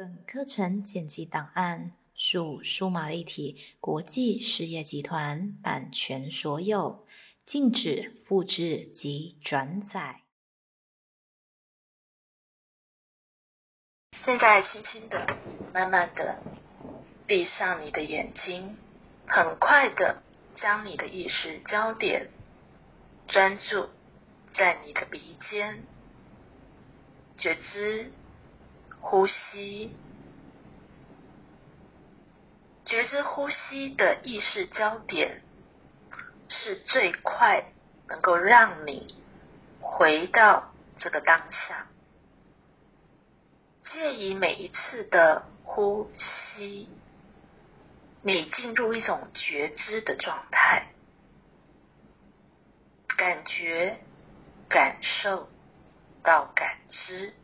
本课程剪辑档案属数码立体国际事业集团版权所有，禁止复制及转载。现在，轻轻的、慢慢的闭上你的眼睛，很快的将你的意识焦点专注在你的鼻尖，觉知。呼吸，觉知呼吸的意识焦点，是最快能够让你回到这个当下。借以每一次的呼吸，你进入一种觉知的状态，感觉、感受到感知。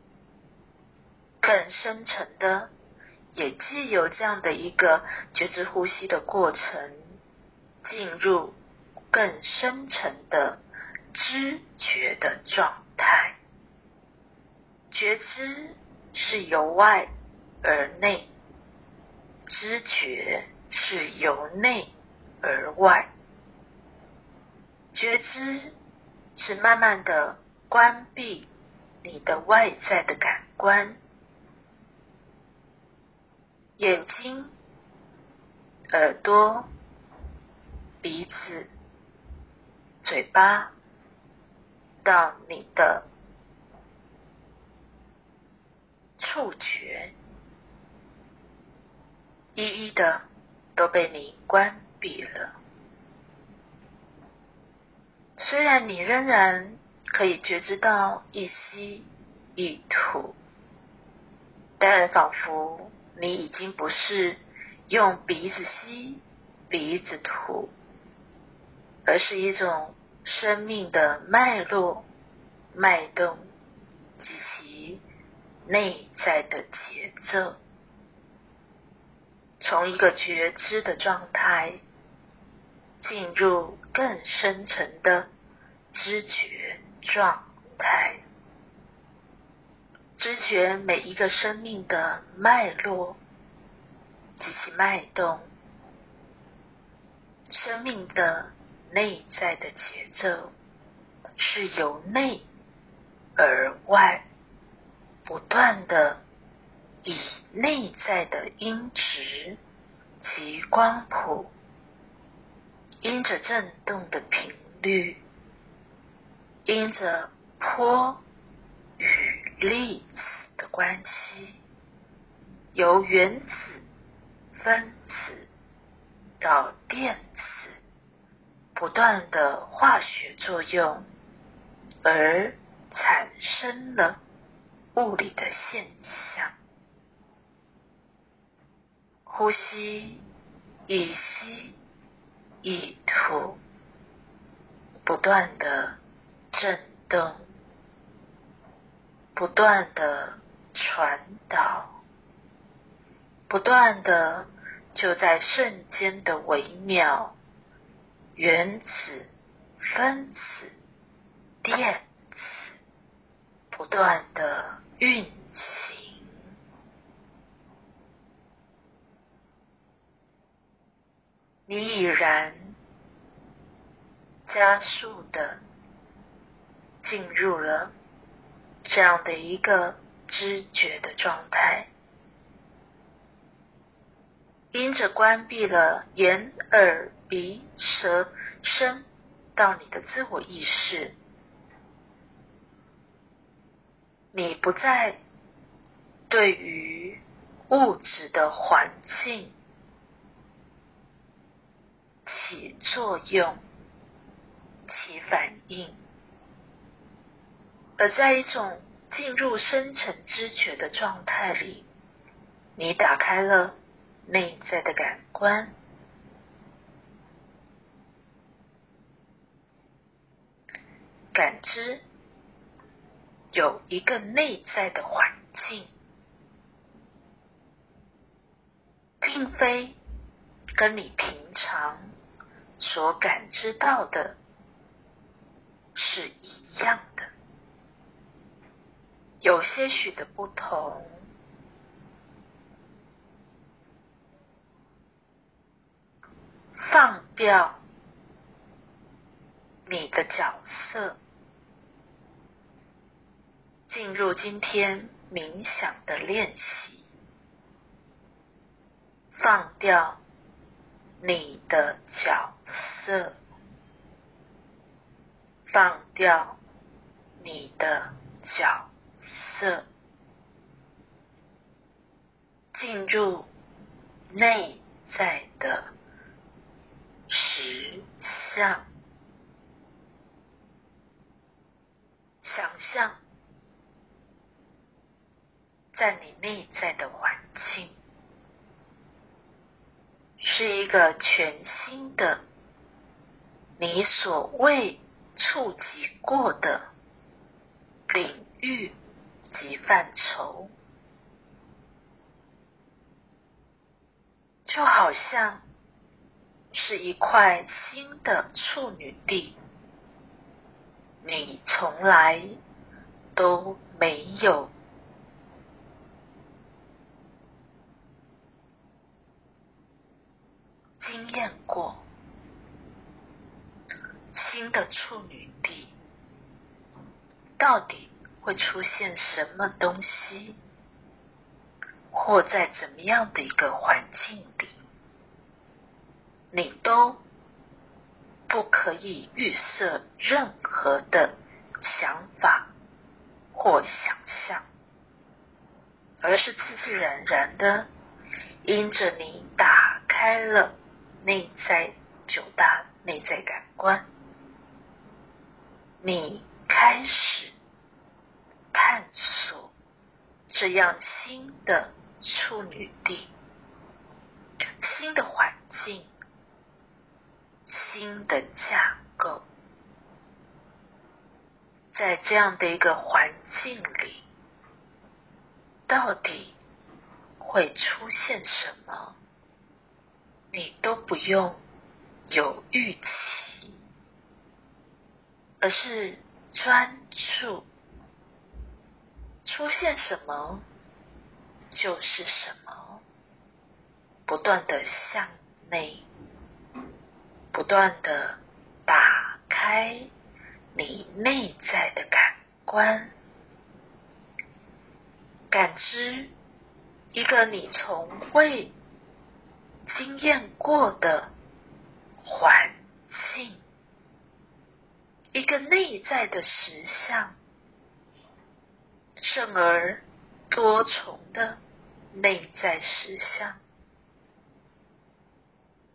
更深沉的，也既有这样的一个觉知呼吸的过程，进入更深沉的知觉的状态。觉知是由外而内，知觉是由内而外。觉知是慢慢的关闭你的外在的感官。眼睛、耳朵、鼻子、嘴巴，到你的触觉，一一的都被你关闭了。虽然你仍然可以觉知到一吸一吐，但仿佛。你已经不是用鼻子吸、鼻子吐，而是一种生命的脉络、脉动及其内在的节奏，从一个觉知的状态进入更深层的知觉状态。知觉每一个生命的脉络及其脉动，生命的内在的节奏是由内而外不断的以内在的音值及光谱，因着振动的频率，因着波与。粒子的关系，由原子、分子到电子不断的化学作用，而产生了物理的现象。呼吸，一吸一吐，不断的震动。不断的传导，不断的就在瞬间的微妙，原子、分子、电子不断的运行，你已然加速的进入了。这样的一个知觉的状态，因着关闭了眼、耳、鼻、舌、身到你的自我意识，你不再对于物质的环境起作用、起反应。而在一种进入深层知觉的状态里，你打开了内在的感官，感知有一个内在的环境，并非跟你平常所感知到的是一样的。有些许的不同放掉你的角色。进入今天冥想的练习放掉你的角色。放掉你的脚色，进入内在的。实相，想象，在你内在的环境，是一个全新的、你所未触及过的领域及范畴，就好像。是一块新的处女地，你从来都没有经验过新的处女地，到底会出现什么东西，或在怎么样的一个环境里？你都不可以预设任何的想法或想象，而是自自然然的，因着你打开了内在九大内在感官，你开始探索这样新的处女地，新的环境。新的架构，在这样的一个环境里，到底会出现什么？你都不用有预期，而是专注，出现什么就是什么，不断的向内。不断的打开你内在的感官，感知一个你从未经验过的环境，一个内在的实相，甚而多重的内在实相。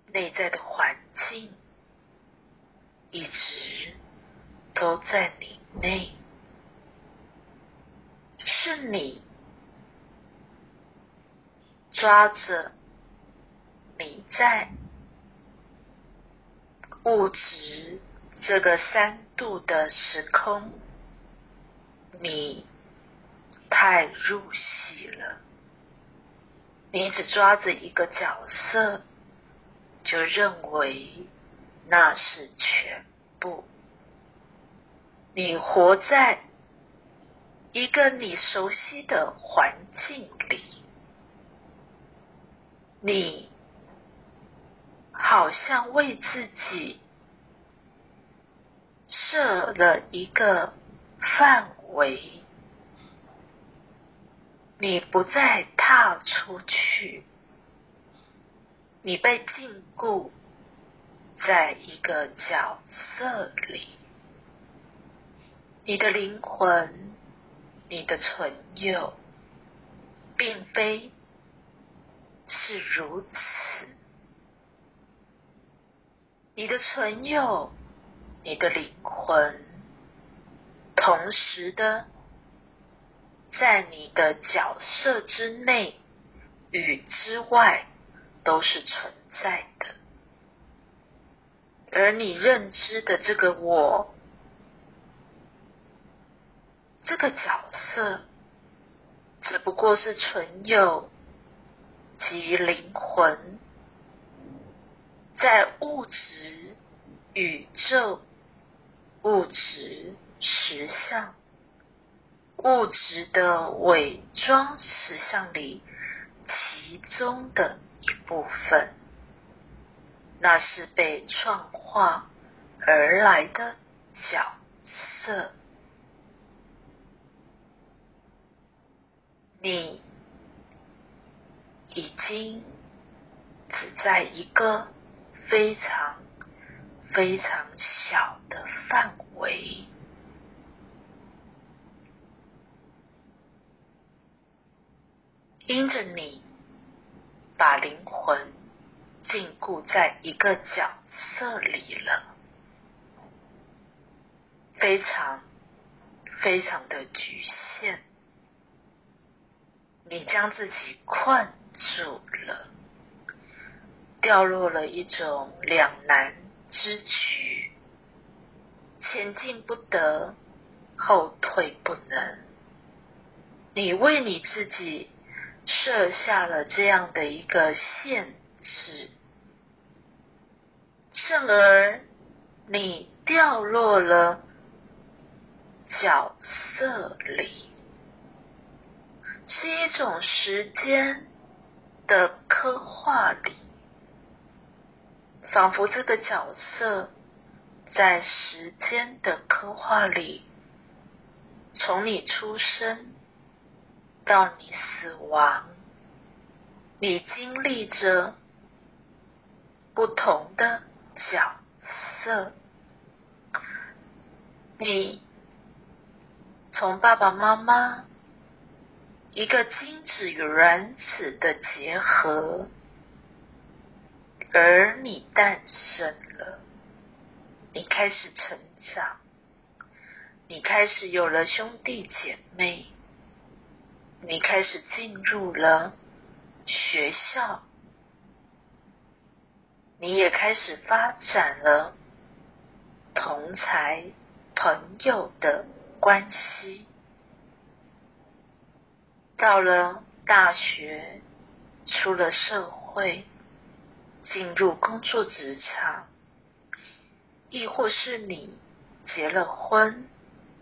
内在的环境一直都在你内，是你抓着你在物质这个三度的时空，你太入戏了，你只抓着一个角色。就认为那是全部。你活在一个你熟悉的环境里，你好像为自己设了一个范围，你不再踏出去。你被禁锢在一个角色里，你的灵魂、你的存有，并非是如此。你的存有、你的灵魂，同时的在你的角色之内与之外。都是存在的，而你认知的这个我，这个角色，只不过是存有及灵魂，在物质宇宙、物质实相、物质的伪装实相里其中的。一部分，那是被创化而来的角色。你已经只在一个非常非常小的范围，因着你把灵魂禁锢在一个角色里了，非常非常的局限。你将自己困住了，掉落了一种两难之局，前进不得，后退不能。你为你自己设下了这样的一个限制，甚而你掉落了角色里。是一种时间的刻画里，仿佛这个角色在时间的刻画里，从你出生到你死亡，你经历着不同的角色，你从爸爸妈妈。一个精子与卵子的结合，而你诞生了，你开始成长，你开始有了兄弟姐妹，你开始进入了学校，你也开始发展了同才朋友的关系。到了大学，出了社会，进入工作职场，亦或是你结了婚，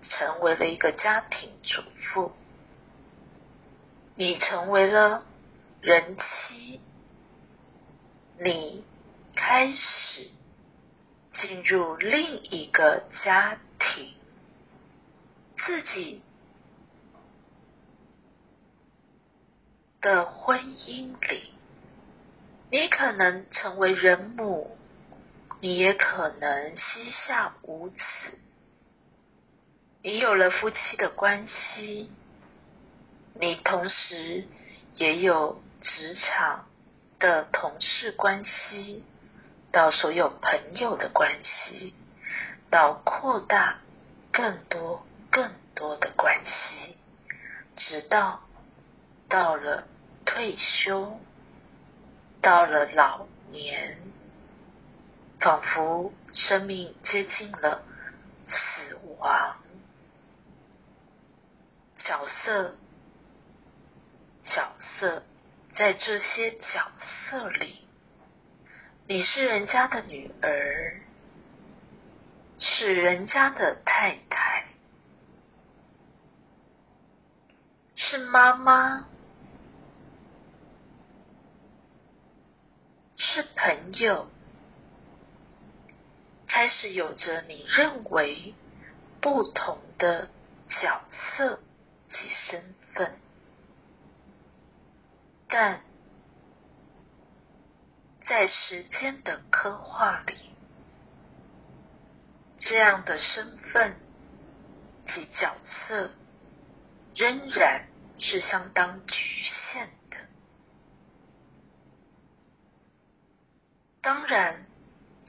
成为了一个家庭主妇，你成为了人妻，你开始进入另一个家庭，自己。的婚姻里，你可能成为人母，你也可能膝下无子。你有了夫妻的关系，你同时也有职场的同事关系，到所有朋友的关系，到扩大更多更多的关系，直到。到了退休，到了老年，仿佛生命接近了死亡。角色，角色，在这些角色里，你是人家的女儿，是人家的太太，是妈妈。是朋友，开始有着你认为不同的角色及身份，但在时间的刻画里，这样的身份及角色仍然是相当局限的。当然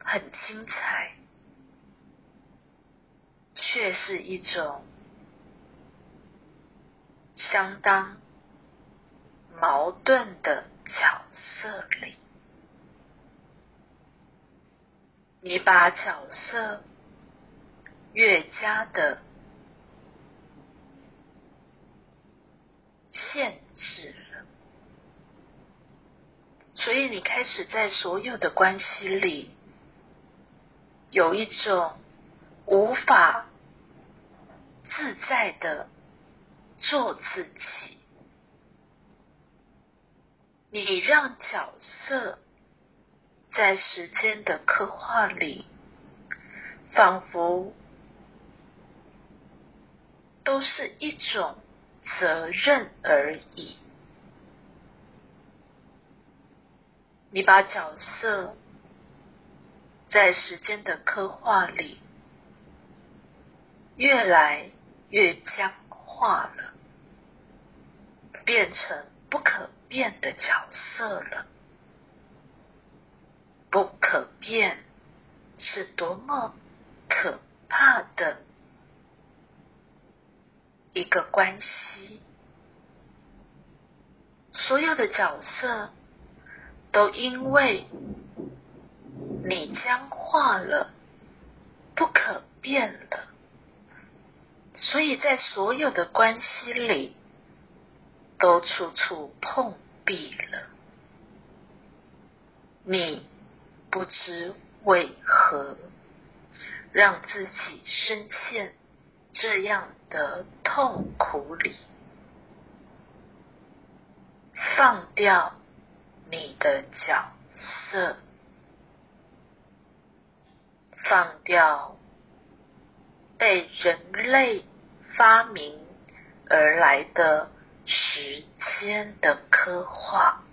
很精彩，却是一种相当矛盾的角色里。你把角色越加的限制了。所以，你开始在所有的关系里，有一种无法自在的做自己。你让角色在时间的刻画里，仿佛都是一种责任而已。你把角色在时间的刻画里越来越僵化了，变成不可变的角色了。不可变是多么可怕的一个关系！所有的角色都因为你僵化了，不可变了，所以在所有的关系里都处处碰壁了。你。不知为何让自己深陷这样的痛苦里，放掉你的角色，放掉被人类发明而来的时间的刻画。